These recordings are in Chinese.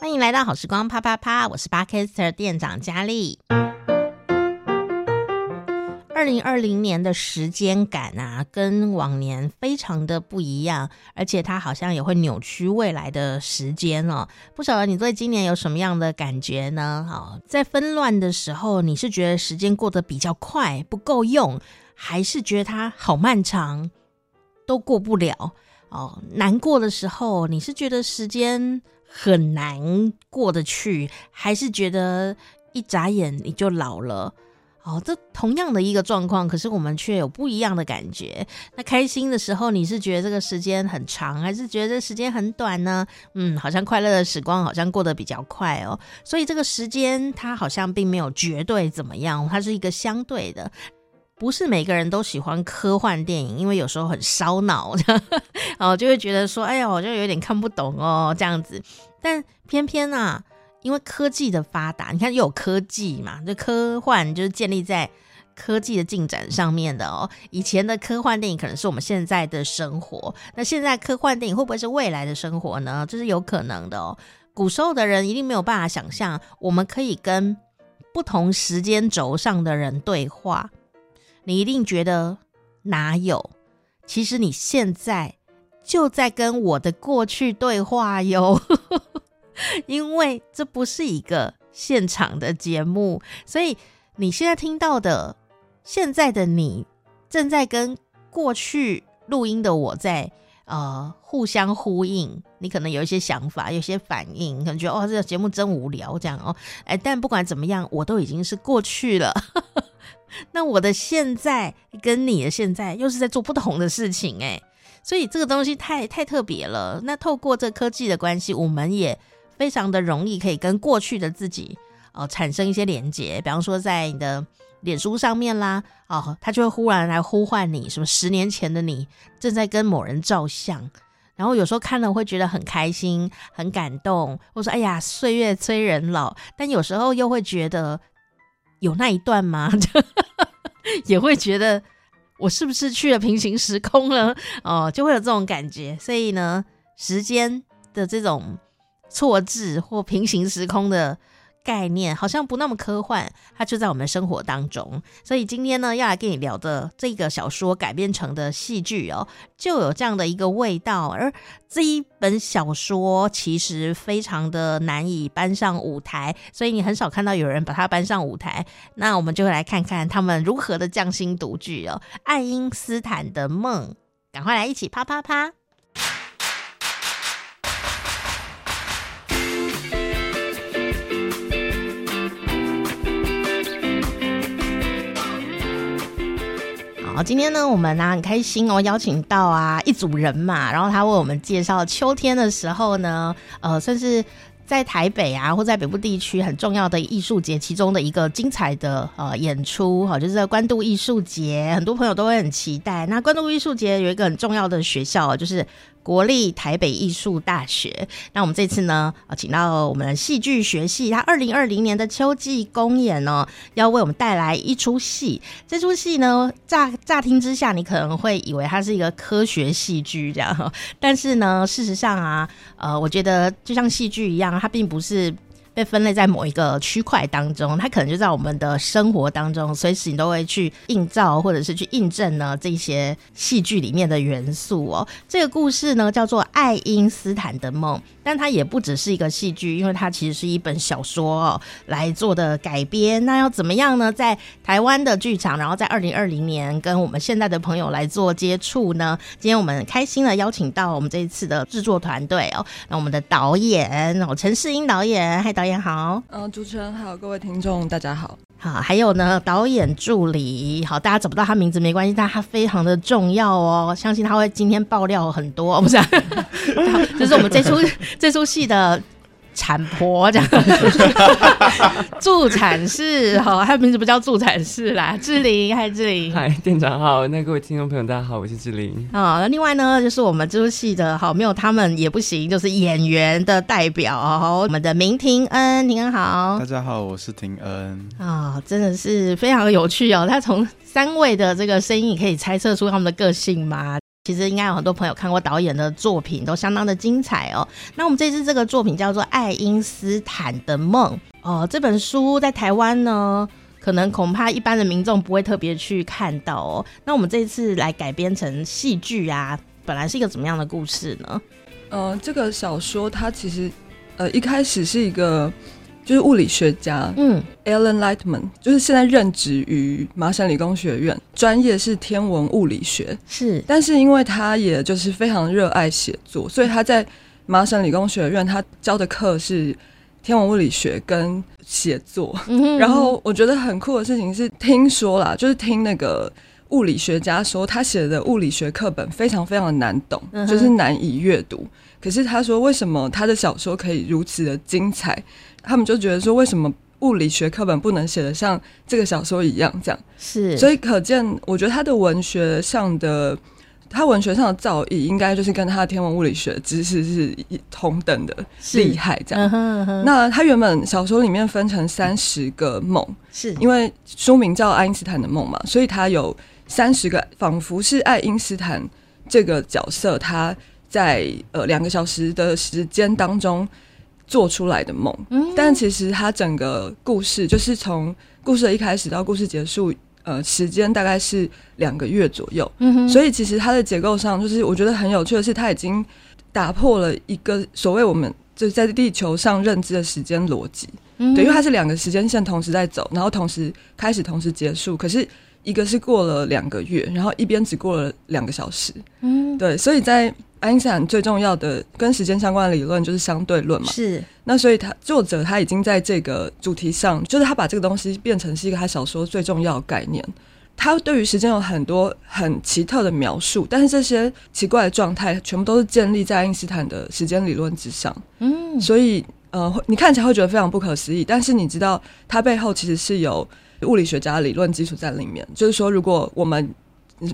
欢迎来到好时光啪啪啪，我是 Podcaster 店长佳丽。二零二零年的时间感啊，跟往年非常的不一样，而且它好像也会扭曲未来的时间哦。不晓得你对今年有什么样的感觉呢？好，在纷乱的时候，你是觉得时间过得比较快，不够用，还是觉得它好漫长，都过不了哦？难过的时候，你是觉得时间很难过得去，还是觉得一眨眼你就老了？哦，这同样的一个状况，可是我们却有不一样的感觉。那开心的时候，你是觉得这个时间很长，还是觉得这时间很短呢？嗯，好像快乐的时光好像过得比较快哦。所以这个时间它好像并没有绝对怎么样，它是一个相对的。不是每个人都喜欢科幻电影，因为有时候很烧脑，哦，就会觉得说，哎呀，我就有点看不懂哦，这样子。但偏偏啊。因为科技的发达，你看又有科技嘛，这科幻就是建立在科技的进展上面的哦。以前的科幻电影可能是我们现在的生活，那现在科幻电影会不会是未来的生活呢？这是有可能的哦。古时候的人一定没有办法想象，我们可以跟不同时间轴上的人对话。你一定觉得哪有？其实你现在就在跟我的过去对话哟。因为这不是一个现场的节目，所以你现在听到的，现在的你正在跟过去录音的我在呃互相呼应。你可能有一些想法，有些反应，可能觉得哦，这个节目真无聊这样哦。哎，但不管怎么样，我都已经是过去了。那我的现在跟你的现在又是在做不同的事情哎，所以这个东西太太特别了。那透过这科技的关系，我们也。非常的容易可以跟过去的自己哦产生一些连接，比方说在你的脸书上面啦，哦，他就会忽然来呼唤你，什么十年前的你正在跟某人照相，然后有时候看了会觉得很开心、很感动，或说哎呀岁月催人老，但有时候又会觉得有那一段吗？也会觉得我是不是去了平行时空了？哦，就会有这种感觉。所以呢，时间的这种。错置或平行时空的概念好像不那么科幻，它就在我们生活当中。所以今天呢，要来跟你聊的这个小说改编成的戏剧哦，就有这样的一个味道。而这一本小说其实非常的难以搬上舞台，所以你很少看到有人把它搬上舞台。那我们就会来看看他们如何的匠心独具哦，《爱因斯坦的梦》，赶快来一起啪啪啪！今天呢，我们呢、很开心哦，邀请到啊一组人嘛，然后他为我们介绍秋天的时候呢，呃，算是在台北啊或在北部地区很重要的艺术节其中的一个精彩的呃演出，哈，就是在关渡艺术节，很多朋友都会很期待。那关渡艺术节有一个很重要的学校，就是。国立台北艺术大学，那我们这次呢，啊，请到我们的戏剧学系，他二零二零年的秋季公演呢，要为我们带来一出戏。这出戏呢，乍乍听之下，你可能会以为它是一个科学戏剧这样，但是呢，事实上啊，呃，我觉得就像戏剧一样，它并不是。被分类在某一个区块当中，它可能就在我们的生活当中，随时你都会去映照或者是去印证呢这些戏剧里面的元素哦。这个故事呢叫做《爱因斯坦的梦》，但它也不只是一个戏剧，因为它其实是一本小说哦来做的改编。那要怎么样呢？在台湾的剧场，然后在二零二零年跟我们现在的朋友来做接触呢？今天我们开心的邀请到我们这一次的制作团队哦，那我们的导演哦陈世英导演，嗨导演好，嗯，主持人好，各位听众大家好，好，还有呢，导演助理，好，大家找不到他名字没关系，但他非常的重要哦，相信他会今天爆料很多，不是、啊，就是我们这出这出戏的。产婆这样，助产士哈，他的名字不叫助产士啦，志玲，嗨，志玲，嗨，店长好，那各位听众朋友大家好，我是志玲。啊，那另外呢，就是我们这出戏的好，没有他们也不行，就是演员的代表，我们的明廷恩，廷恩好，大家好，我是廷恩。啊，真的是非常有趣哦，他从三位的这个声音可以猜测出他们的个性吗？其实应该有很多朋友看过导演的作品，都相当的精彩哦。那我们这次这个作品叫做《爱因斯坦的梦》哦，这本书在台湾呢，可能恐怕一般的民众不会特别去看到哦。那我们这次来改编成戏剧啊，本来是一个怎么样的故事呢？呃，这个小说它其实呃一开始是一个。就是物理学家，嗯，Alan Lightman，就是现在任职于麻省理工学院，专业是天文物理学，是。但是因为他也就是非常热爱写作，所以他在麻省理工学院他教的课是天文物理学跟写作。然后我觉得很酷的事情是，听说啦，就是听那个物理学家说，他写的物理学课本非常非常的难懂，嗯、就是难以阅读。可是他说，为什么他的小说可以如此的精彩？他们就觉得说，为什么物理学课本不能写得像这个小说一样这样？是，所以可见，我觉得他的文学上的，他文学上的造诣，应该就是跟他的天文物理学知识是同等的厉害这样。那他原本小说里面分成三十个梦，是因为书名叫爱因斯坦的梦嘛，所以他有三十个，仿佛是爱因斯坦这个角色，他在呃两个小时的时间当中。做出来的梦，但其实它整个故事就是从故事的一开始到故事结束，呃，时间大概是两个月左右。嗯哼，所以其实它的结构上，就是我觉得很有趣的是，它已经打破了一个所谓我们就是在地球上认知的时间逻辑。嗯，对，因为它是两个时间线同时在走，然后同时开始，同时结束。可是一个是过了两个月，然后一边只过了两个小时。嗯，对，所以在。爱因斯坦最重要的跟时间相关的理论就是相对论嘛。是。那所以他作者他已经在这个主题上，就是他把这个东西变成是一个他小说最重要的概念。他对于时间有很多很奇特的描述，但是这些奇怪的状态全部都是建立在爱因斯坦的时间理论之上。嗯。所以呃，你看起来会觉得非常不可思议，但是你知道它背后其实是有物理学家的理论基础在里面。就是说，如果我们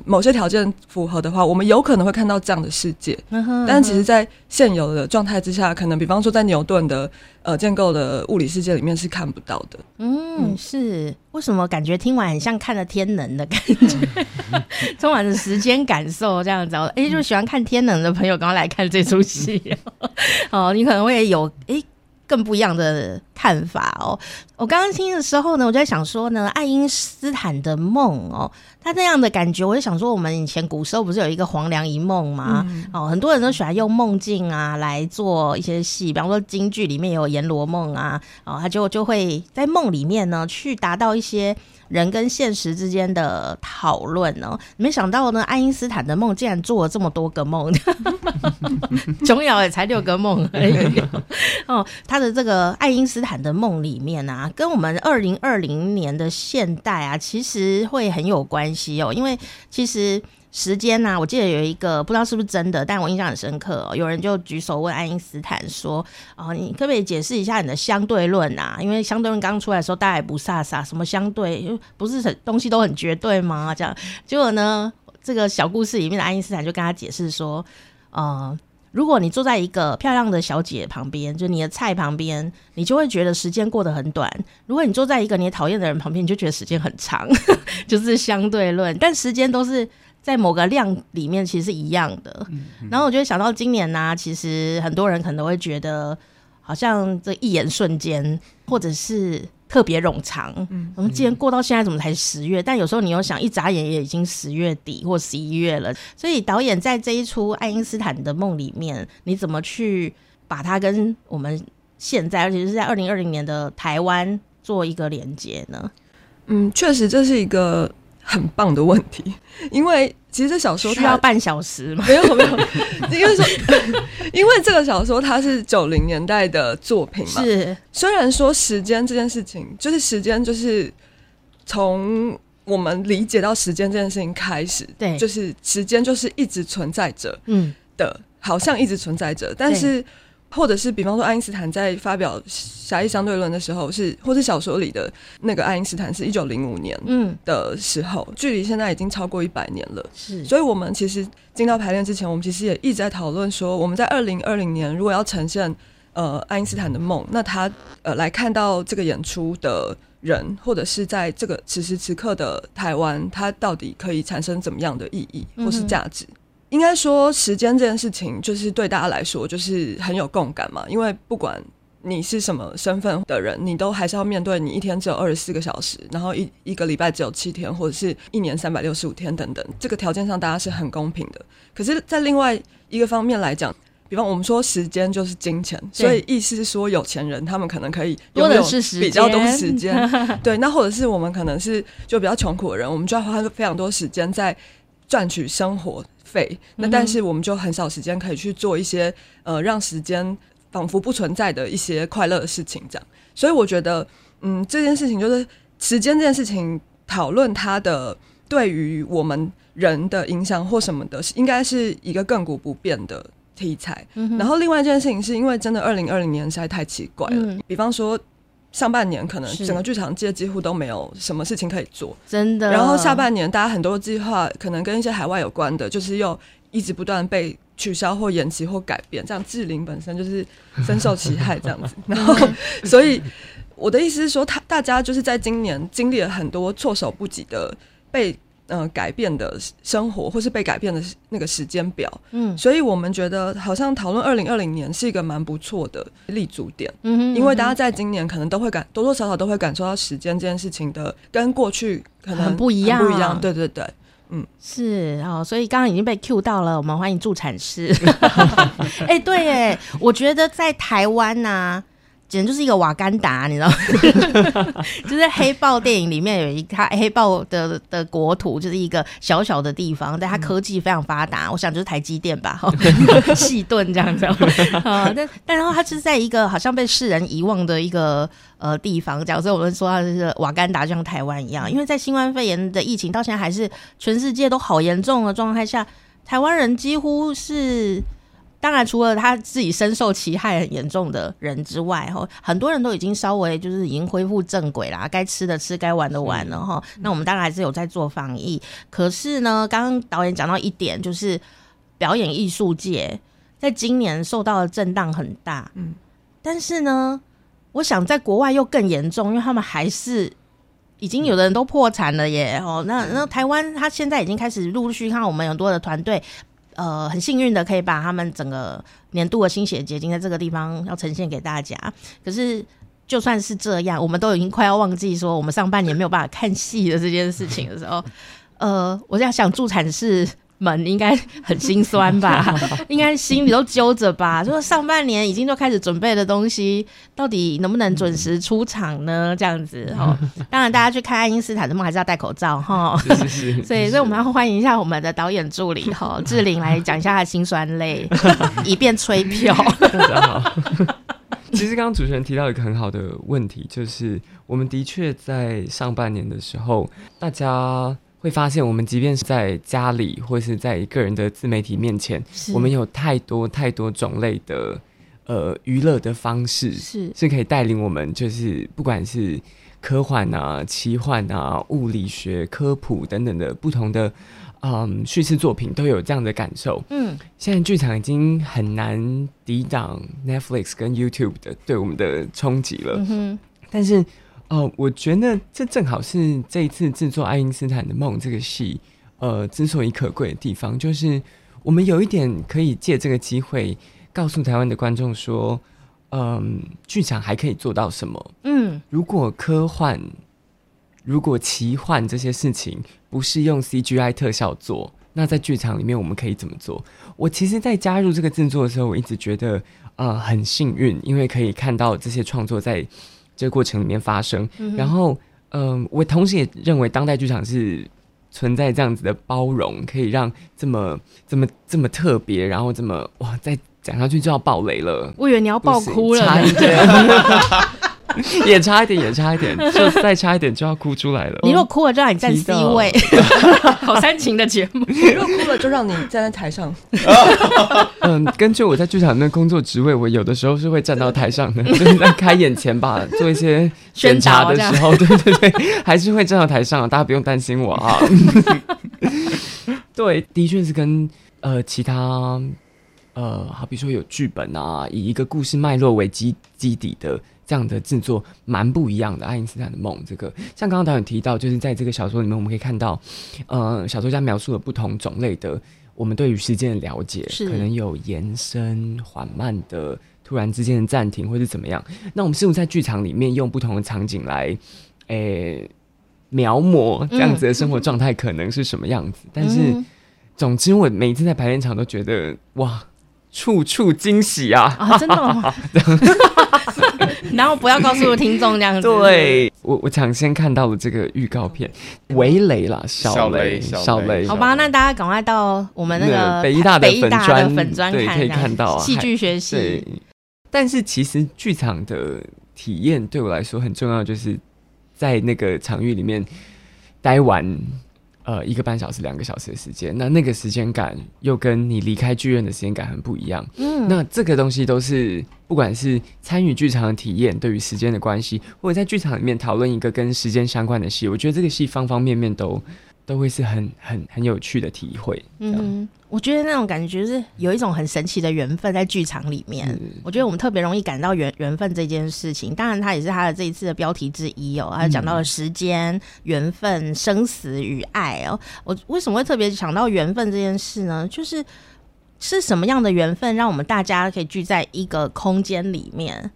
某些条件符合的话，我们有可能会看到这样的世界。嗯哼，但其实，在现有的状态之下，可能比方说在牛顿的呃建构的物理世界里面是看不到的。嗯，嗯是为什么？感觉听完很像看了天能的感觉，充满着时间感受这样子。哎、欸，就喜欢看天能的朋友，刚刚来看这出戏 哦，你可能会有哎。欸更不一样的看法哦。我刚刚听的时候呢，我就在想说呢，爱因斯坦的梦哦，他那样的感觉，我就想说，我们以前古时候不是有一个黄粱一梦吗？嗯、哦，很多人都喜欢用梦境啊来做一些戏，比方说京剧里面有阎罗梦啊，哦，他就就会在梦里面呢去达到一些。人跟现实之间的讨论呢？没想到呢，爱因斯坦的梦竟然做了这么多个梦，琼瑶也才六个梦而已。哦，他的这个爱因斯的梦里面啊，跟我们二零二零年的现代啊，其实会很有关系哦，因为其实。时间呐、啊，我记得有一个不知道是不是真的，但我印象很深刻、哦。有人就举手问爱因斯坦说：“哦，你可不可以解释一下你的相对论啊？因为相对论刚出来的时候，大家也不傻傻，什么相对不是很东西都很绝对吗？这样结果呢，这个小故事里面的爱因斯坦就跟他解释说：呃，如果你坐在一个漂亮的小姐旁边，就你的菜旁边，你就会觉得时间过得很短；如果你坐在一个你讨厌的人旁边，你就觉得时间很长，就是相对论。但时间都是。”在某个量里面其实是一样的，然后我就想到今年呢、啊，其实很多人可能会觉得好像这一眼瞬间，或者是特别冗长。我们既然过到现在怎么才十月？但有时候你又想，一眨眼也已经十月底或十一月了。所以导演在这一出爱因斯坦的梦里面，你怎么去把它跟我们现在，而且是在二零二零年的台湾做一个连接呢？嗯，确实这是一个。很棒的问题，因为其实这小说它需要半小时吗？没有没有，因为说，因为这个小说它是九零年代的作品嘛。是，虽然说时间这件事情，就是时间，就是从我们理解到时间这件事情开始，对，就是时间就是一直存在着，嗯的，好像一直存在着，但是。或者是比方说，爱因斯坦在发表狭义相对论的时候是，是或是小说里的那个爱因斯坦是一九零五年嗯的时候，嗯、距离现在已经超过一百年了。是，所以我们其实进到排练之前，我们其实也一直在讨论说，我们在二零二零年如果要呈现呃爱因斯坦的梦，那他呃来看到这个演出的人，或者是在这个此时此刻的台湾，它到底可以产生怎么样的意义或是价值？应该说时间这件事情，就是对大家来说就是很有共感嘛，因为不管。你是什么身份的人，你都还是要面对你一天只有二十四个小时，然后一一个礼拜只有七天，或者是一年三百六十五天等等。这个条件上，大家是很公平的。可是，在另外一个方面来讲，比方我们说时间就是金钱，所以意思是说有钱人他们可能可以拥有比较多时间。对，那或者是我们可能是就比较穷苦的人，我们就要花非常多时间在赚取生活费。那但是我们就很少时间可以去做一些呃让时间。仿佛不存在的一些快乐的事情，这样，所以我觉得，嗯，这件事情就是时间这件事情，讨论它的对于我们人的影响或什么的，应该是一个亘古不变的题材。嗯、然后另外一件事情是因为真的二零二零年实在太奇怪了，嗯、比方说上半年可能整个剧场界几乎都没有什么事情可以做，真的。然后下半年大家很多计划可能跟一些海外有关的，就是又一直不断被。取消或延期或改变，这样志玲本身就是深受其害，这样子。然后，所以我的意思是说，他大家就是在今年经历了很多措手不及的被呃改变的生活，或是被改变的那个时间表。嗯，所以我们觉得好像讨论二零二零年是一个蛮不错的立足点。嗯哼，因为大家在今年可能都会感多多少少都会感受到时间这件事情的跟过去可能很不一样，不一样。对对对。嗯，是哦，所以刚刚已经被 cue 到了，我们欢迎助产师。哎、欸，对，哎，我觉得在台湾呐、啊。简直就是一个瓦干达，你知道吗？就是黑豹电影里面有一个黑豹的的国土，就是一个小小的地方，但它科技非常发达。我想就是台积电吧，哈，细盾这样子。啊，但但然后它是在一个好像被世人遗忘的一个呃地方，假如说我们说它是瓦干达，就像台湾一样，因为在新冠肺炎的疫情到现在还是全世界都好严重的状态下，台湾人几乎是。当然，除了他自己深受其害很严重的人之外，哈，很多人都已经稍微就是已经恢复正轨啦，该吃的吃，该玩的玩了，哈。那我们当然还是有在做防疫，可是呢，刚刚导演讲到一点，就是表演艺术界在今年受到的震荡很大，嗯，但是呢，我想在国外又更严重，因为他们还是已经有的人都破产了耶，哦，那那台湾他现在已经开始陆续看我们很多的团队。呃，很幸运的可以把他们整个年度的心血结晶在这个地方要呈现给大家。可是就算是这样，我们都已经快要忘记说我们上半年没有办法看戏的这件事情的时候，呃，我在想助产士们应该很心酸吧，应该心里都揪着吧。就是上半年已经都开始准备的东西，到底能不能准时出场呢？这样子哈。当然，大家去看爱因斯坦的梦还是要戴口罩哈。是是是。所以，所以我们要欢迎一下我们的导演助理哈 志玲来讲一下他的辛酸泪，以便吹票。大家好其实刚刚主持人提到一个很好的问题，就是我们的确在上半年的时候，大家。会发现，我们即便是在家里，或是在个人的自媒体面前，我们有太多太多种类的呃娱乐的方式，是是可以带领我们，就是不管是科幻啊、奇幻啊、物理学、科普等等的不同的嗯叙事作品，都有这样的感受。嗯，现在剧场已经很难抵挡 Netflix 跟 YouTube 的对我们的冲击了。嗯哼，但是。哦、呃，我觉得这正好是这一次制作《爱因斯坦的梦》这个戏，呃，之所以可贵的地方，就是我们有一点可以借这个机会告诉台湾的观众说，嗯、呃，剧场还可以做到什么？嗯，如果科幻、如果奇幻这些事情不是用 CGI 特效做，那在剧场里面我们可以怎么做？我其实，在加入这个制作的时候，我一直觉得，呃，很幸运，因为可以看到这些创作在。这个过程里面发生，嗯、然后，嗯、呃，我同时也认为当代剧场是存在这样子的包容，可以让这么、这么、这么特别，然后这么哇，再讲下去就要爆雷了。我以为你要爆哭了，差一点。也差一点，也差一点，就再差一点就要哭出来了。你如果哭了，就让你站 C 位，好煽情的节目。你如果哭了，就让你站在台上。嗯，根据我在剧场里面工作职位，我有的时候是会站到台上的，就是在开演前吧，做一些检查的时候，对对对，还是会站到台上，大家不用担心我啊。对，的确是跟呃其他呃，好比说有剧本啊，以一个故事脉络为基基底的。这样的制作蛮不一样的，《爱因斯坦的梦》这个，像刚刚导演提到，就是在这个小说里面，我们可以看到，呃，小说家描述了不同种类的我们对于时间的了解，可能有延伸、缓慢的、突然之间的暂停，或是怎么样。那我们是不是在剧场里面用不同的场景来，诶、欸，描摹这样子的生活状态可能是什么样子？嗯、但是，总之，我每一次在排练场都觉得，哇，处处惊喜啊！啊，真的吗？然后不要告诉听众这样子。对，我我抢先看到了这个预告片，微雷啦，小雷，小雷。好吧，那大家赶快到我们那个北艺大的粉专，粉专看，可以看到戏剧学习。对，但是其实剧场的体验对我来说很重要，就是在那个场域里面待完。呃，一个半小时、两个小时的时间，那那个时间感又跟你离开剧院的时间感很不一样。嗯，那这个东西都是不管是参与剧场的体验，对于时间的关系，或者在剧场里面讨论一个跟时间相关的戏，我觉得这个戏方方面面都。都会是很很很有趣的体会。嗯，我觉得那种感觉是有一种很神奇的缘分在剧场里面。嗯、我觉得我们特别容易感到缘缘分这件事情。当然，它也是他的这一次的标题之一哦。他讲到了时间、缘分、生死与爱哦。我为什么会特别想到缘分这件事呢？就是是什么样的缘分，让我们大家可以聚在一个空间里面？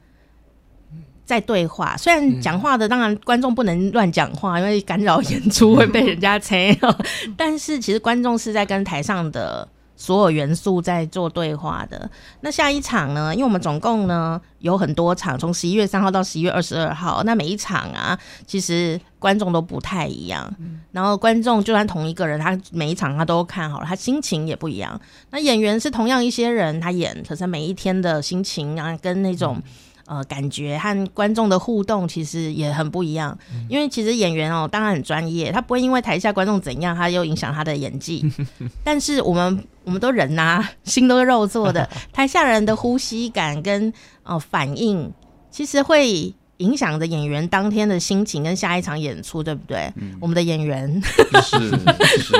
在对话，虽然讲话的当然观众不能乱讲话，因为干扰演出会被人家催。但是其实观众是在跟台上的所有元素在做对话的。那下一场呢？因为我们总共呢有很多场，从十一月三号到十一月二十二号。那每一场啊，其实观众都不太一样。然后观众就算同一个人，他每一场他都看好了，他心情也不一样。那演员是同样一些人，他演，可是每一天的心情啊，跟那种。呃，感觉和观众的互动其实也很不一样，嗯、因为其实演员哦，当然很专业，他不会因为台下观众怎样，他又影响他的演技。但是我们我们都人呐、啊，心都是肉做的，台下人的呼吸感跟呃反应，其实会。影响着演员当天的心情跟下一场演出，对不对？嗯、我们的演员是是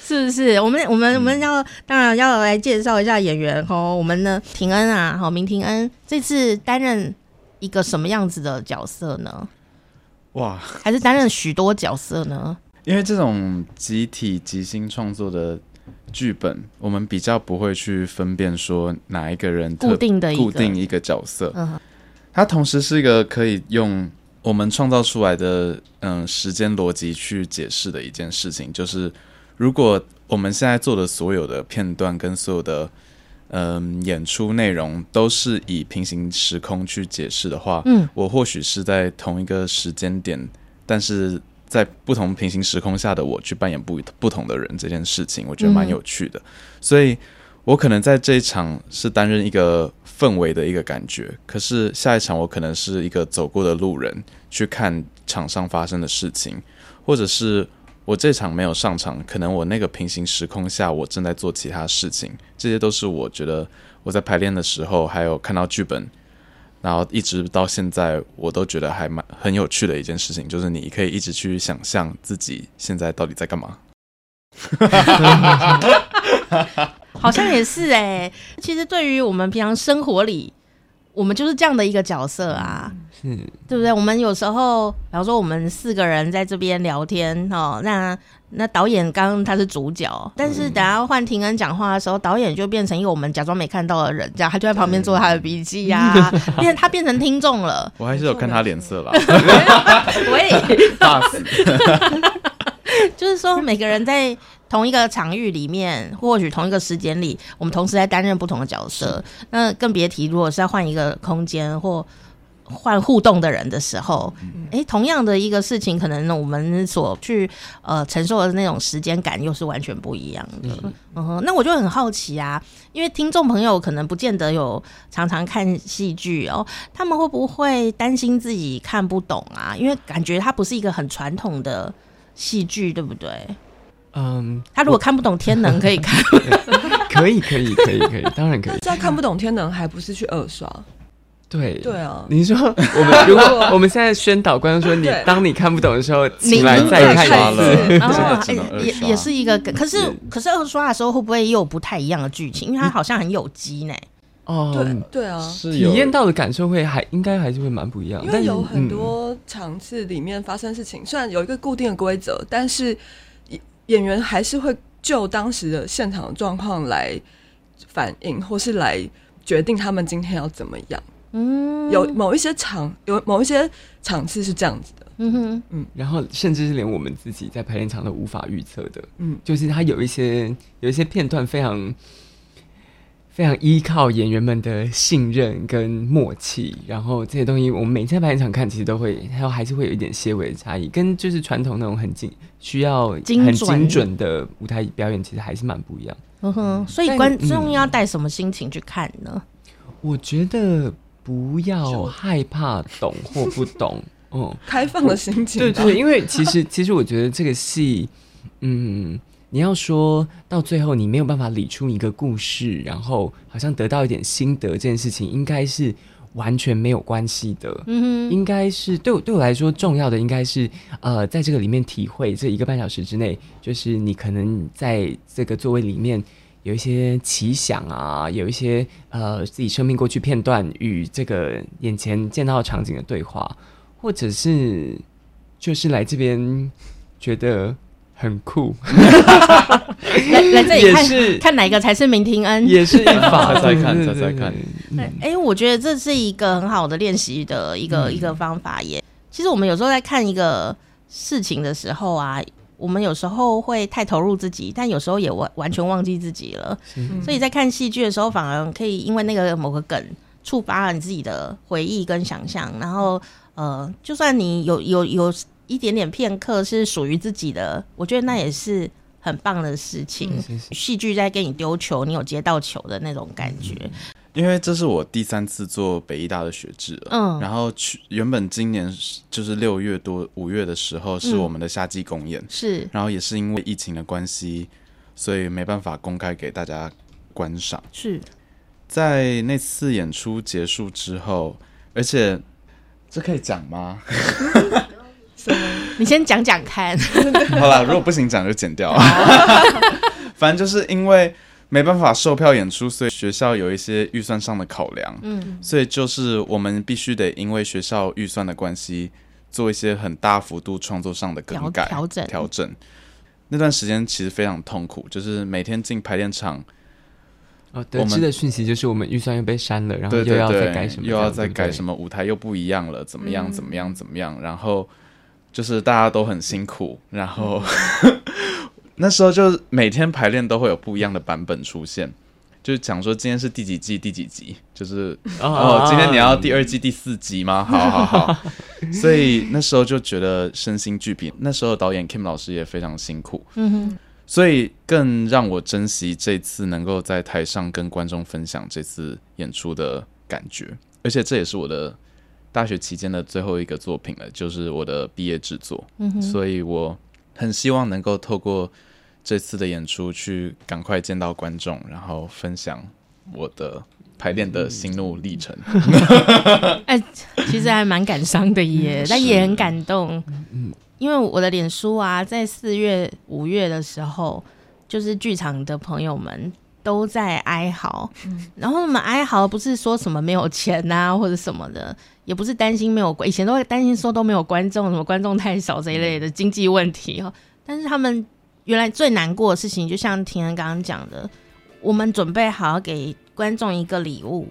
是不是？我们我们我们要、嗯、当然要来介绍一下演员哦。我们的廷恩啊，好，明廷恩这次担任一个什么样子的角色呢？哇，还是担任许多角色呢？因为这种集体即兴创作的剧本，我们比较不会去分辨说哪一个人固定的固定一个角色。嗯它同时是一个可以用我们创造出来的嗯时间逻辑去解释的一件事情，就是如果我们现在做的所有的片段跟所有的嗯演出内容都是以平行时空去解释的话，嗯，我或许是在同一个时间点，但是在不同平行时空下的我去扮演不不同的人这件事情，我觉得蛮有趣的，所以。我可能在这一场是担任一个氛围的一个感觉，可是下一场我可能是一个走过的路人，去看场上发生的事情，或者是我这场没有上场，可能我那个平行时空下我正在做其他事情，这些都是我觉得我在排练的时候，还有看到剧本，然后一直到现在，我都觉得还蛮很有趣的一件事情，就是你可以一直去想象自己现在到底在干嘛。好像也是哎、欸，其实对于我们平常生活里，我们就是这样的一个角色啊，是，对不对？我们有时候，比方说我们四个人在这边聊天哦，那那导演刚刚他是主角，但是等下换婷恩讲话的时候，导演就变成一个我们假装没看到的人，这样他就在旁边做他的笔记呀、啊，变他变成听众了。我还是有看他脸色吧，我也 怕死。就是说，每个人在同一个场域里面，或许同一个时间里，我们同时在担任不同的角色。那更别提，如果是要换一个空间或换互动的人的时候，哎、欸，同样的一个事情，可能我们所去呃承受的那种时间感又是完全不一样的。嗯哼，那我就很好奇啊，因为听众朋友可能不见得有常常看戏剧哦，他们会不会担心自己看不懂啊？因为感觉它不是一个很传统的。戏剧对不对？嗯，他如果看不懂天能，可以看。可以，可以，可以，可以，当然可以。再看不懂天能，还不是去二刷？对，对啊。你说，我们如果我们现在宣导观众说，你当你看不懂的时候，请来再看一次。然后也也是一个，可是可是二刷的时候会不会又有不太一样的剧情？因为它好像很有机呢。哦，对对啊，体验到的感受会还应该还是会蛮不一样，因为有很多场次里面发生事情，虽然有一个固定的规则，但是演员还是会就当时的现场状况来反应，或是来决定他们今天要怎么样。嗯，有某一些场，有某一些场次是这样子的。嗯哼，嗯，然后甚至是连我们自己在排练场都无法预测的。嗯，就是他有一些有一些片段非常。非常依靠演员们的信任跟默契，然后这些东西我们每次在排练场看，其实都会，还有还是会有一点些微的差异，跟就是传统那种很精需要很精准的舞台表演，其实还是蛮不一样。嗯哼，所以观众要带什么心情去看呢？我觉得不要害怕懂或不懂，嗯，开放的心情。对，对对，因为其实其实我觉得这个戏，嗯。你要说到最后，你没有办法理出一个故事，然后好像得到一点心得，这件事情应该是完全没有关系的。嗯哼，应该是对我对我来说重要的，应该是呃，在这个里面体会这一个半小时之内，就是你可能在这个座位里面有一些奇想啊，有一些呃自己生命过去片段与这个眼前见到的场景的对话，或者是就是来这边觉得。很酷，来来这里看是看哪一个才是明廷恩，也是一法再看再再看。哎、欸，我觉得这是一个很好的练习的一个、嗯、一个方法耶。其实我们有时候在看一个事情的时候啊，我们有时候会太投入自己，但有时候也完完全忘记自己了。嗯、所以在看戏剧的时候，反而可以因为那个某个梗触发了你自己的回忆跟想象，然后呃，就算你有有有。有一点点片刻是属于自己的，我觉得那也是很棒的事情。戏剧在给你丢球，你有接到球的那种感觉。因为这是我第三次做北医大的学制了，嗯，然后去原本今年就是六月多五月的时候是我们的夏季公演，是、嗯，然后也是因为疫情的关系，所以没办法公开给大家观赏。是在那次演出结束之后，而且这可以讲吗？你先讲讲看。好啦，如果不行讲就剪掉。反正就是因为没办法售票演出，所以学校有一些预算上的考量。嗯，所以就是我们必须得因为学校预算的关系，做一些很大幅度创作上的更改调整调整。那段时间其实非常痛苦，就是每天进排练场。哦，得知的讯息就是我们预算又被删了，然后又要再改什么，又要再改什么，舞台又不一样了，怎么样？怎么样？怎么样？然后。就是大家都很辛苦，然后 那时候就每天排练都会有不一样的版本出现，就是讲说今天是第几季第几集，就是哦，今天你要第二季第四集吗？好好好，所以那时候就觉得身心俱疲。那时候导演 Kim 老师也非常辛苦，嗯哼，所以更让我珍惜这次能够在台上跟观众分享这次演出的感觉，而且这也是我的。大学期间的最后一个作品了，就是我的毕业制作，嗯哼，所以我很希望能够透过这次的演出去赶快见到观众，然后分享我的排练的心路历程。哎、嗯欸，其实还蛮感伤的耶，但也很感动。嗯，因为我的脸书啊，在四月、五月的时候，就是剧场的朋友们。都在哀嚎，然后他们哀嚎不是说什么没有钱啊或者什么的，也不是担心没有，以前都会担心说都没有观众，什么观众太少这一类的经济问题哈。但是他们原来最难过的事情，就像婷恩刚刚讲的，我们准备好给观众一个礼物，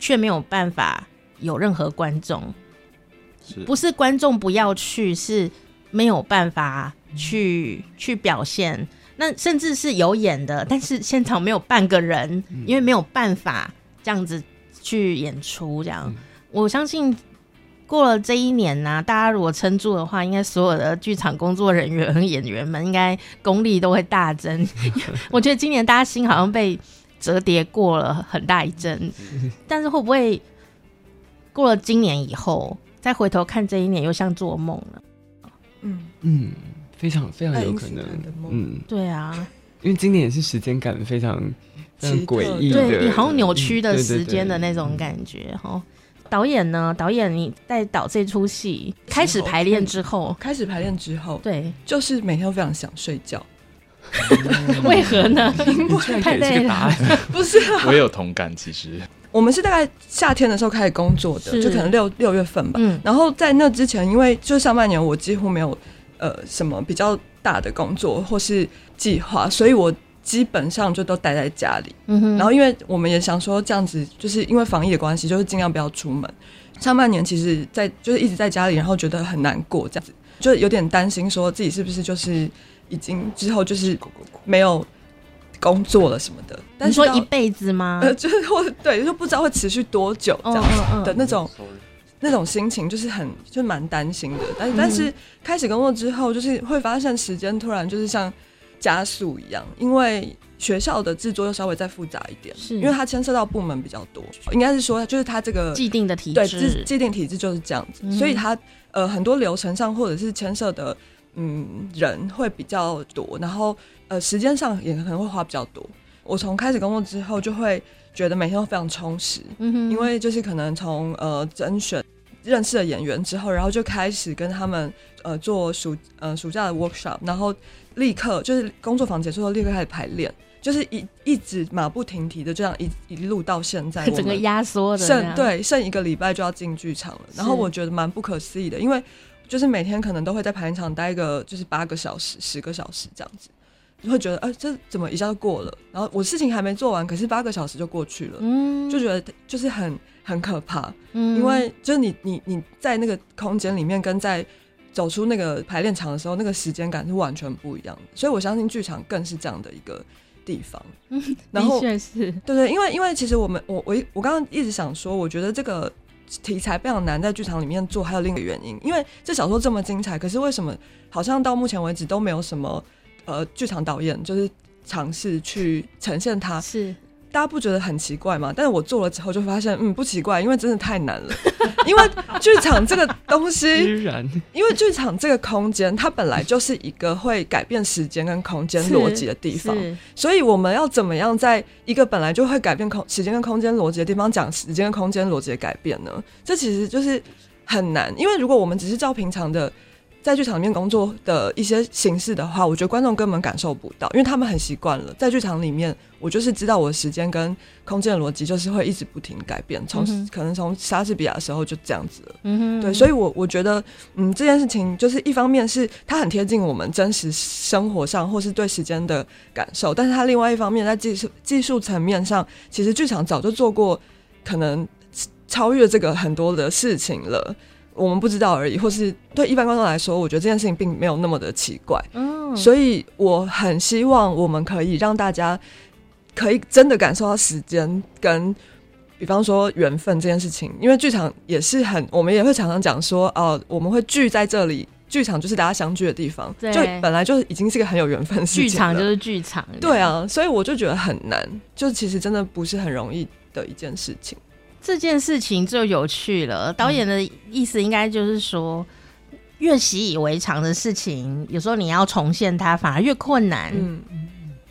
却没有办法有任何观众，不是观众不要去，是没有办法去去表现。那甚至是有演的，但是现场没有半个人，因为没有办法这样子去演出。这样，嗯、我相信过了这一年呢、啊，大家如果撑住的话，应该所有的剧场工作人员和演员们应该功力都会大增。我觉得今年大家心好像被折叠过了很大一阵，但是会不会过了今年以后，再回头看这一年，又像做梦了？嗯。嗯。非常非常有可能，嗯，对啊，因为今年也是时间感非常非常诡异的，对，好扭曲的时间的那种感觉哈。嗯、导演呢？导演你在导这出戏开始排练之后，开始排练之后，对，就是每天都非常想睡觉。为何呢？因为太累了。不是、啊，我也有同感。其实我们是大概夏天的时候开始工作的，就可能六六月份吧。嗯，然后在那之前，因为就上半年我几乎没有。呃，什么比较大的工作或是计划，所以我基本上就都待在家里。嗯哼。然后因为我们也想说这样子，就是因为防疫的关系，就是尽量不要出门。上半年其实在就是一直在家里，然后觉得很难过，这样子就有点担心，说自己是不是就是已经之后就是没有工作了什么的。但是说一辈子吗？呃，就是或对，就不知道会持续多久这样子的那种。那种心情就是很就蛮担心的，但但是开始工作之后，就是会发现时间突然就是像加速一样，因为学校的制作又稍微再复杂一点，是因为它牵涉到部门比较多，应该是说就是它这个既定的体制，对，既既定体制就是这样子，嗯、所以它呃很多流程上或者是牵涉的嗯人会比较多，然后呃时间上也可能会花比较多。我从开始工作之后就会。觉得每天都非常充实，嗯哼，因为就是可能从呃甄选认识了演员之后，然后就开始跟他们呃做暑呃暑假的 workshop，然后立刻就是工作坊结束后立刻开始排练，就是一一直马不停蹄的这样一一路到现在，整个压缩的剩对剩一个礼拜就要进剧场了，然后我觉得蛮不可思议的，因为就是每天可能都会在排练场待个就是八个小时、十个小时这样子。就会觉得，哎、呃，这怎么一下就过了？然后我事情还没做完，可是八个小时就过去了，嗯，就觉得就是很很可怕，嗯，因为就是你你你在那个空间里面，跟在走出那个排练场的时候，那个时间感是完全不一样的。所以我相信剧场更是这样的一个地方，嗯，然后对对，因为因为其实我们我我我刚刚一直想说，我觉得这个题材非常难在剧场里面做，还有另一个原因，因为这小说这么精彩，可是为什么好像到目前为止都没有什么。呃，剧场导演就是尝试去呈现它，是大家不觉得很奇怪吗？但是我做了之后就发现，嗯，不奇怪，因为真的太难了。因为剧场这个东西，因为剧场这个空间，它本来就是一个会改变时间跟空间逻辑的地方，所以我们要怎么样在一个本来就会改变空时间跟空间逻辑的地方讲时间跟空间逻辑的改变呢？这其实就是很难，因为如果我们只是照平常的。在剧场里面工作的一些形式的话，我觉得观众根本感受不到，因为他们很习惯了在剧场里面。我就是知道我的时间跟空间的逻辑就是会一直不停改变，从、嗯、可能从莎士比亚的时候就这样子了。嗯哼，对，所以我我觉得，嗯，这件事情就是一方面是它很贴近我们真实生活上或是对时间的感受，但是它另外一方面在技术技术层面上，其实剧场早就做过可能超越这个很多的事情了。我们不知道而已，或是对一般观众来说，我觉得这件事情并没有那么的奇怪。嗯，所以我很希望我们可以让大家可以真的感受到时间跟，比方说缘分这件事情。因为剧场也是很，我们也会常常讲说，哦、呃，我们会聚在这里，剧场就是大家相聚的地方，对就本来就已经是一个很有缘分的事情。剧场就是剧场，对啊，所以我就觉得很难，就其实真的不是很容易的一件事情。这件事情就有趣了。导演的意思应该就是说，嗯、越习以为常的事情，有时候你要重现它，反而越困难。嗯，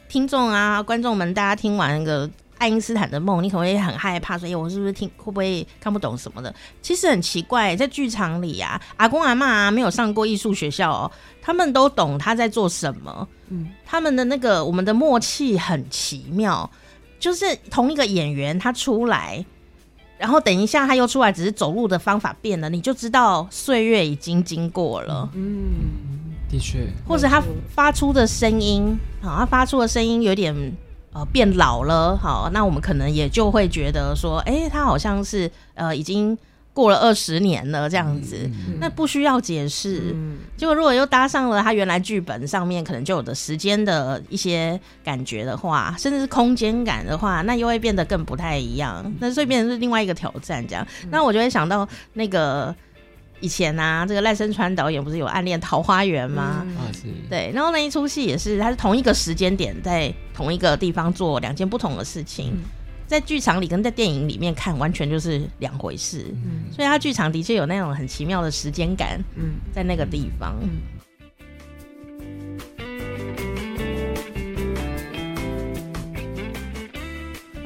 听众啊，观众们，大家听完那个爱因斯坦的梦，你可能会很害怕，说：“哎，我是不是听会不会看不懂什么的？”其实很奇怪，在剧场里啊，阿公阿妈啊，没有上过艺术学校哦，他们都懂他在做什么。嗯，他们的那个我们的默契很奇妙，就是同一个演员他出来。然后等一下，他又出来，只是走路的方法变了，你就知道岁月已经经过了。嗯，的确。或者他发出的声音，好，他发出的声音有点呃变老了，好，那我们可能也就会觉得说，哎，他好像是呃已经。过了二十年了，这样子，嗯、那不需要解释。嗯、结果如果又搭上了他原来剧本上面可能就有的时间的一些感觉的话，甚至是空间感的话，那又会变得更不太一样。那所以变成是另外一个挑战，这样。嗯、那我就会想到那个以前啊，这个赖声川导演不是有《暗恋桃花源》吗？嗯、啊，是。对，然后那一出戏也是，他是同一个时间点在同一个地方做两件不同的事情。嗯在剧场里跟在电影里面看完全就是两回事，嗯，所以他剧场的确有那种很奇妙的时间感，嗯，在那个地方。嗯，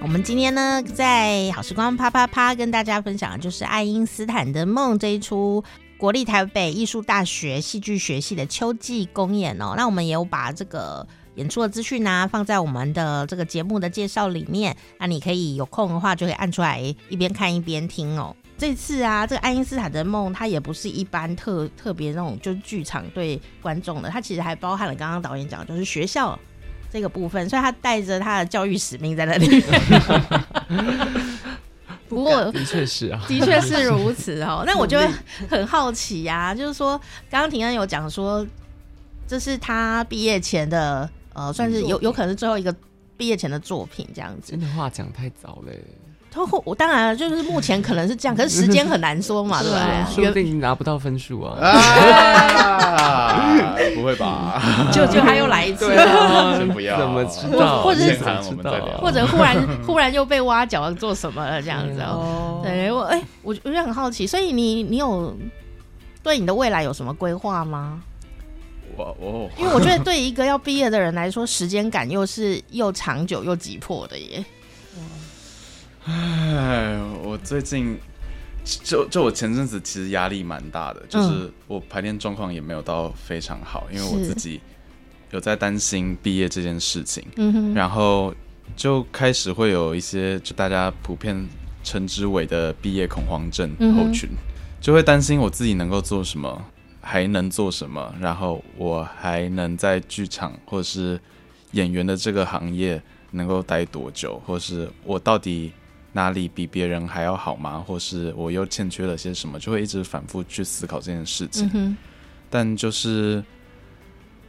我们今天呢，在好时光啪啪啪跟大家分享的就是《爱因斯坦的梦》这一出国立台北艺术大学戏剧学系的秋季公演哦。那我们也有把这个。演出的资讯呢，放在我们的这个节目的介绍里面，那你可以有空的话就可以按出来，一边看一边听哦。这次啊，这个爱因斯坦的梦，它也不是一般特特别那种就是剧场对观众的，它其实还包含了刚刚导演讲的就是学校这个部分，所以他带着他的教育使命在那里。不过的确是啊，的确是如此哦。那我就会很好奇呀、啊，就是说，刚刚庭恩有讲说，这是他毕业前的，呃，算是有有可能是最后一个毕业前的作品，这样子。真的话讲太早了。他后我当然就是目前可能是这样，可是时间很难说嘛，对不对？说不定拿不到分数啊！不会吧？就就他又来一次，先不要，怎么知道？或者是我们再聊，或者忽然忽然又被挖角做什么了这样子哦？对我哎，我我就很好奇，所以你你有对你的未来有什么规划吗？我我因为我觉得对一个要毕业的人来说，时间感又是又长久又急迫的耶。哎，我最近就就我前阵子其实压力蛮大的，就是我排练状况也没有到非常好，因为我自己有在担心毕业这件事情，嗯，然后就开始会有一些就大家普遍称之为的毕业恐慌症候群，就会担心我自己能够做什么，还能做什么，然后我还能在剧场或是演员的这个行业能够待多久，或是我到底。哪里比别人还要好吗？或是我又欠缺了些什么？就会一直反复去思考这件事情。嗯、但就是，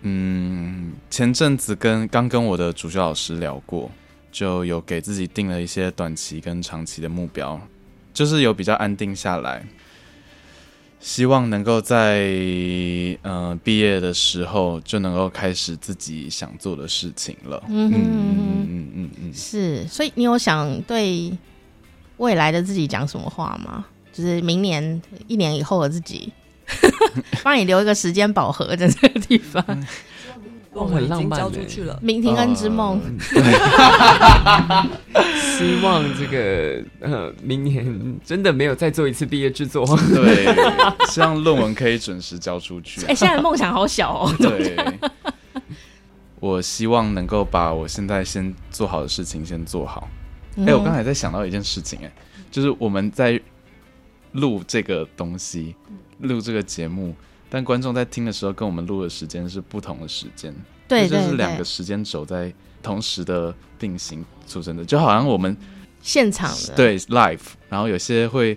嗯，前阵子跟刚跟我的主修老师聊过，就有给自己定了一些短期跟长期的目标，就是有比较安定下来，希望能够在嗯、呃、毕业的时候就能够开始自己想做的事情了。嗯嗯嗯嗯嗯嗯，是。所以你有想对？未来的自己讲什么话吗？就是明年一年以后的自己，帮你留一个时间饱和在这个地方。我们已经交出去了，明庭恩之梦。希望这个呃，明年真的没有再做一次毕业制作。对，希望论文可以准时交出去。哎、欸，现在梦想好小哦。对，我希望能够把我现在先做好的事情先做好。哎、欸，我刚才在想到一件事情、欸，哎，就是我们在录这个东西，录这个节目，但观众在听的时候，跟我们录的时间是不同的时间，对，就是两个时间轴在同时的并行出生的，就好像我们现场的。对 live，然后有些会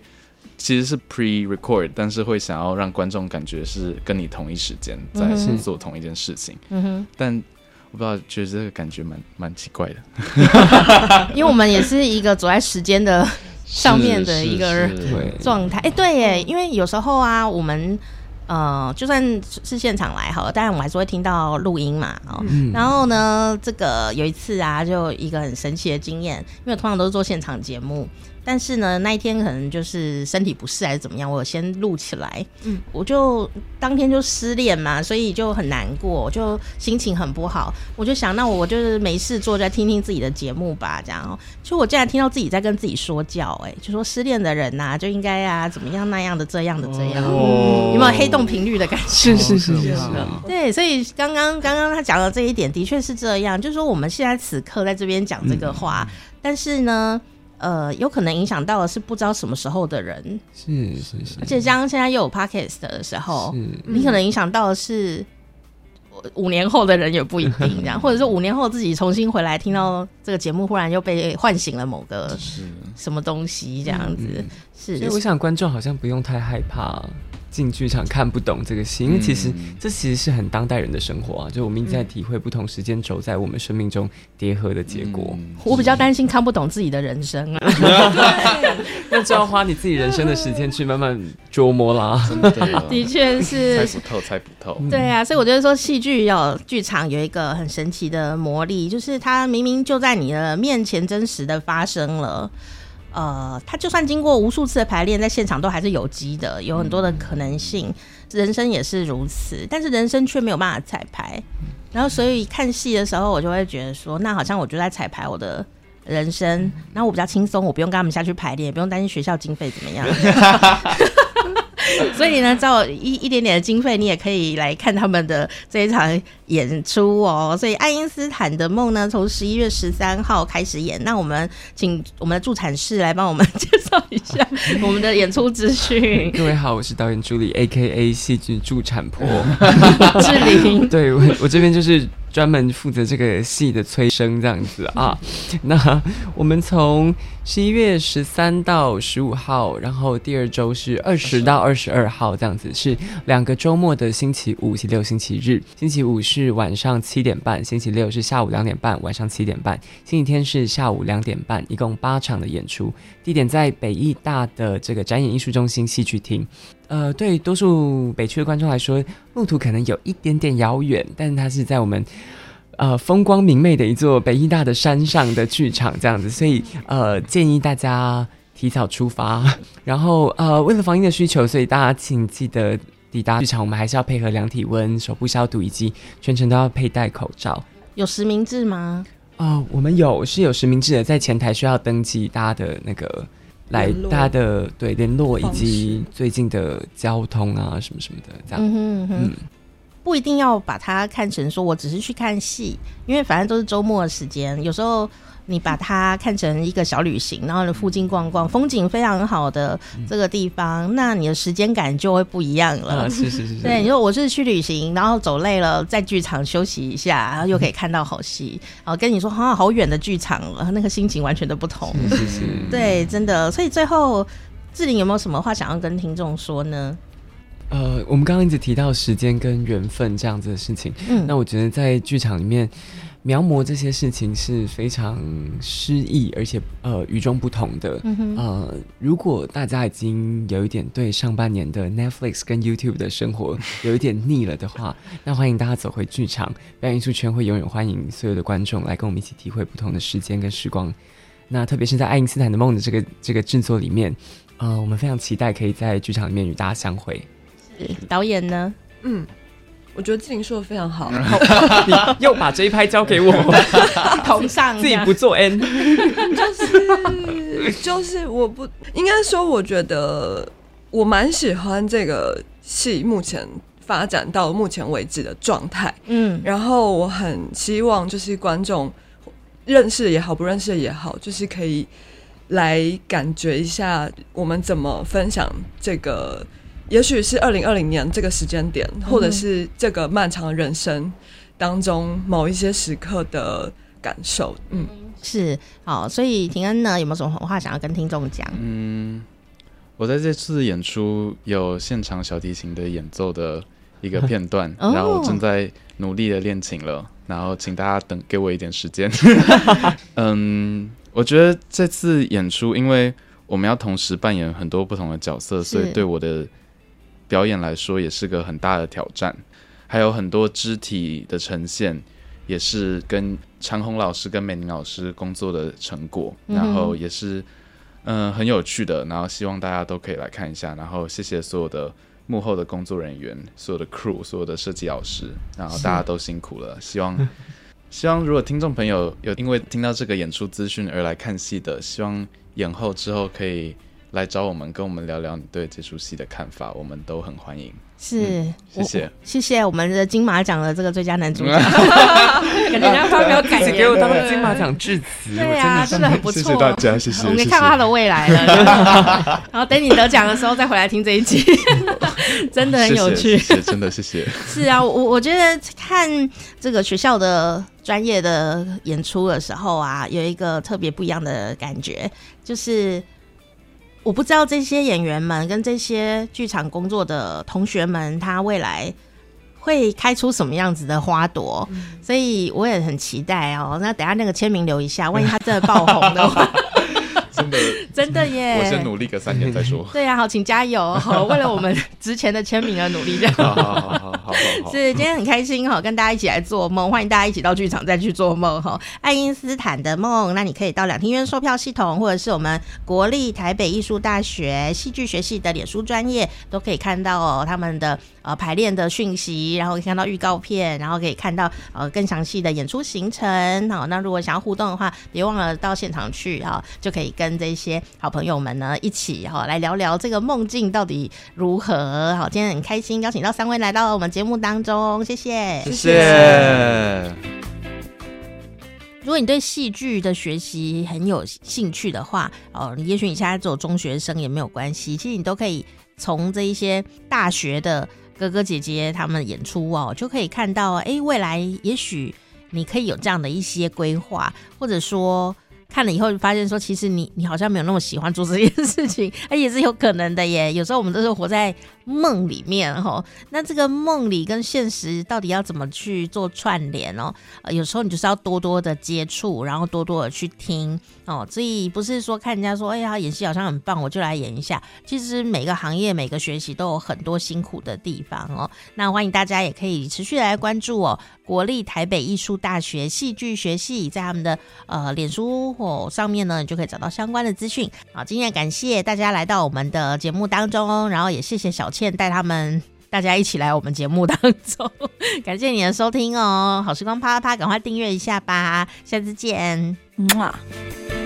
其实是 pre-record，但是会想要让观众感觉是跟你同一时间在做同一件事情，嗯哼，但。我不知道，觉得这个感觉蛮蛮奇怪的，因为我们也是一个走在时间的上面的一个状态。哎，对耶，因为有时候啊，我们呃，就算是现场来好了，当然我们还是会听到录音嘛。哦，嗯、然后呢，这个有一次啊，就一个很神奇的经验，因为通常都是做现场节目。但是呢，那一天可能就是身体不适还是怎么样，我先录起来。嗯，我就当天就失恋嘛，所以就很难过，就心情很不好。我就想，那我就是没事做，再听听自己的节目吧，这样。就我竟然听到自己在跟自己说教，哎，就说失恋的人呐、啊，就应该啊怎么样那样的这样的这样，哦、有没有黑洞频率的感觉？是是是是是。对，所以刚刚刚刚他讲的这一点的确是这样，就是说我们现在此刻在这边讲这个话，嗯、但是呢。呃，有可能影响到的是不知道什么时候的人，是是是，而且像现在又有 podcast 的时候，你可能影响到的是五年后的人也不一定这样，或者说五年后自己重新回来听到这个节目，忽然又被唤醒了某个什么东西这样子，嗯、是。所以我想观众好像不用太害怕。进剧场看不懂这个戏，因为其实、嗯、这其实是很当代人的生活啊，就我们一直在体会不同时间轴在我们生命中叠合的结果。嗯、我比较担心看不懂自己的人生啊，那就要花你自己人生的时间去慢慢琢磨啦。的确是猜不透，猜不透。对啊，所以我觉得说戏剧有剧场有一个很神奇的魔力，就是它明明就在你的面前真实的发生了。呃，他就算经过无数次的排练，在现场都还是有机的，有很多的可能性。嗯、人生也是如此，但是人生却没有办法彩排。嗯、然后，所以看戏的时候，我就会觉得说，那好像我就在彩排我的人生。嗯、然后我比较轻松，我不用跟他们下去排练，也不用担心学校经费怎么样。所以呢，照一一点点的经费，你也可以来看他们的这一场演出哦。所以爱因斯坦的梦呢，从十一月十三号开始演。那我们请 我们的助产士来帮我们介绍一下 我们的演出资讯。各位好，我是导演助理，A K A 戏剧助产婆 志玲。对，我我这边就是。专门负责这个戏的催生这样子啊，那我们从十一月十三到十五号，然后第二周是二十到二十二号这样子，是两个周末的星期五、星期六、星期日。星期五是是晚上七点半，星期六是下午两点半，晚上七点半。星期天是下午两点半，一共八场的演出，地点在北艺大的这个展演艺术中心戏剧厅。呃，对多数北区的观众来说，路途可能有一点点遥远，但是它是在我们呃风光明媚的一座北艺大的山上的剧场这样子，所以呃建议大家提早出发。然后呃为了防疫的需求，所以大家请记得抵达剧场，我们还是要配合量体温、手部消毒，以及全程都要佩戴口罩。有实名制吗？哦、呃，我们有是有实名制的，在前台需要登记大家的那个。来，大家的对联络以及最近的交通啊，什么什么的，这样。嗯哼哼，嗯，不一定要把它看成说我只是去看戏，因为反正都是周末的时间，有时候。你把它看成一个小旅行，然后呢，附近逛逛，风景非常好的这个地方，嗯、那你的时间感就会不一样了。啊、是是是，是。对，你说我是去旅行，然后走累了，在剧场休息一下，然后又可以看到好戏。哦、嗯，跟你说好好远的剧场，那个心情完全都不同。是是是。对，真的。所以最后，志玲有没有什么话想要跟听众说呢？呃，我们刚刚一直提到时间跟缘分这样子的事情。嗯。那我觉得在剧场里面。描摹这些事情是非常诗意，而且呃与众不同的。嗯。呃，如果大家已经有一点对上半年的 Netflix 跟 YouTube 的生活有一点腻了的话，那欢迎大家走回剧场，表演艺术圈会永远欢迎所有的观众来跟我们一起体会不同的时间跟时光。那特别是在爱因斯坦的梦的这个这个制作里面，呃，我们非常期待可以在剧场里面与大家相会。是导演呢？嗯。我觉得志玲说的非常好，你又把这一拍交给我，头上自己不做 N，就是就是我不应该说，我觉得我蛮喜欢这个戏目前发展到目前为止的状态，嗯，然后我很希望就是观众认识也好，不认识也好，就是可以来感觉一下我们怎么分享这个。也许是二零二零年这个时间点，或者是这个漫长的人生当中某一些时刻的感受。嗯，是好，所以庭恩呢，有没有什么话想要跟听众讲？嗯，我在这次演出有现场小提琴的演奏的一个片段，哦、然后我正在努力的练琴了，然后请大家等给我一点时间。嗯，我觉得这次演出，因为我们要同时扮演很多不同的角色，所以对我的。表演来说也是个很大的挑战，还有很多肢体的呈现，也是跟长虹老师跟美玲老师工作的成果，嗯、然后也是嗯、呃、很有趣的，然后希望大家都可以来看一下，然后谢谢所有的幕后的工作人员，所有的 crew，所有的设计老师，然后大家都辛苦了，希望 希望如果听众朋友有因为听到这个演出资讯而来看戏的，希望演后之后可以。来找我们，跟我们聊聊你对这出戏的看法，我们都很欢迎。是，嗯、谢谢，谢谢我们的金马奖的这个最佳男主角，感觉他发表感言，给我当金马奖致辞，对啊，真的很不错。谢谢大家，谢谢。我们看到他的未来了，然后等你得奖的时候再回来听这一集，真的很有趣，谢谢，真的谢谢。是啊，我我觉得看这个学校的专业的演出的时候啊，有一个特别不一样的感觉，就是。我不知道这些演员们跟这些剧场工作的同学们，他未来会开出什么样子的花朵，嗯、所以我也很期待哦。那等下那个签名留一下，万一他真的爆红的话。真的，真的耶！我先努力个三年再说。对呀、啊，好，请加油！好，为了我们之前的签名而努力，这样。好好好好好。是，今天很开心哈，跟大家一起来做梦，欢迎大家一起到剧场再去做梦哈。爱因斯坦的梦，那你可以到两厅院售票系统，或者是我们国立台北艺术大学戏剧学系的脸书专业，都可以看到哦他们的呃排练的讯息，然后可以看到预告片，然后可以看到呃更详细的演出行程。好，那如果想要互动的话，别忘了到现场去哈，就可以跟。这些好朋友们呢一起哈来聊聊这个梦境到底如何。好，今天很开心邀请到三位来到我们节目当中，谢谢，谢谢。如果你对戏剧的学习很有兴趣的话，哦，你也许你现在做中学生也没有关系，其实你都可以从这一些大学的哥哥姐姐他们演出哦，就可以看到，哎，未来也许你可以有这样的一些规划，或者说。看了以后就发现说，其实你你好像没有那么喜欢做这件事情，哎，也是有可能的耶。有时候我们都是活在梦里面哈，那这个梦里跟现实到底要怎么去做串联哦？呃，有时候你就是要多多的接触，然后多多的去听哦。所以不是说看人家说，哎呀，演戏好像很棒，我就来演一下。其实每个行业、每个学习都有很多辛苦的地方哦。那欢迎大家也可以持续来关注哦。国立台北艺术大学戏剧学系在他们的呃脸书或上面呢，你就可以找到相关的资讯。好，今天感谢大家来到我们的节目当中，然后也谢谢小倩带他们大家一起来我们节目当中，感谢你的收听哦。好时光啪啪啪，赶快订阅一下吧，下次见，嗯。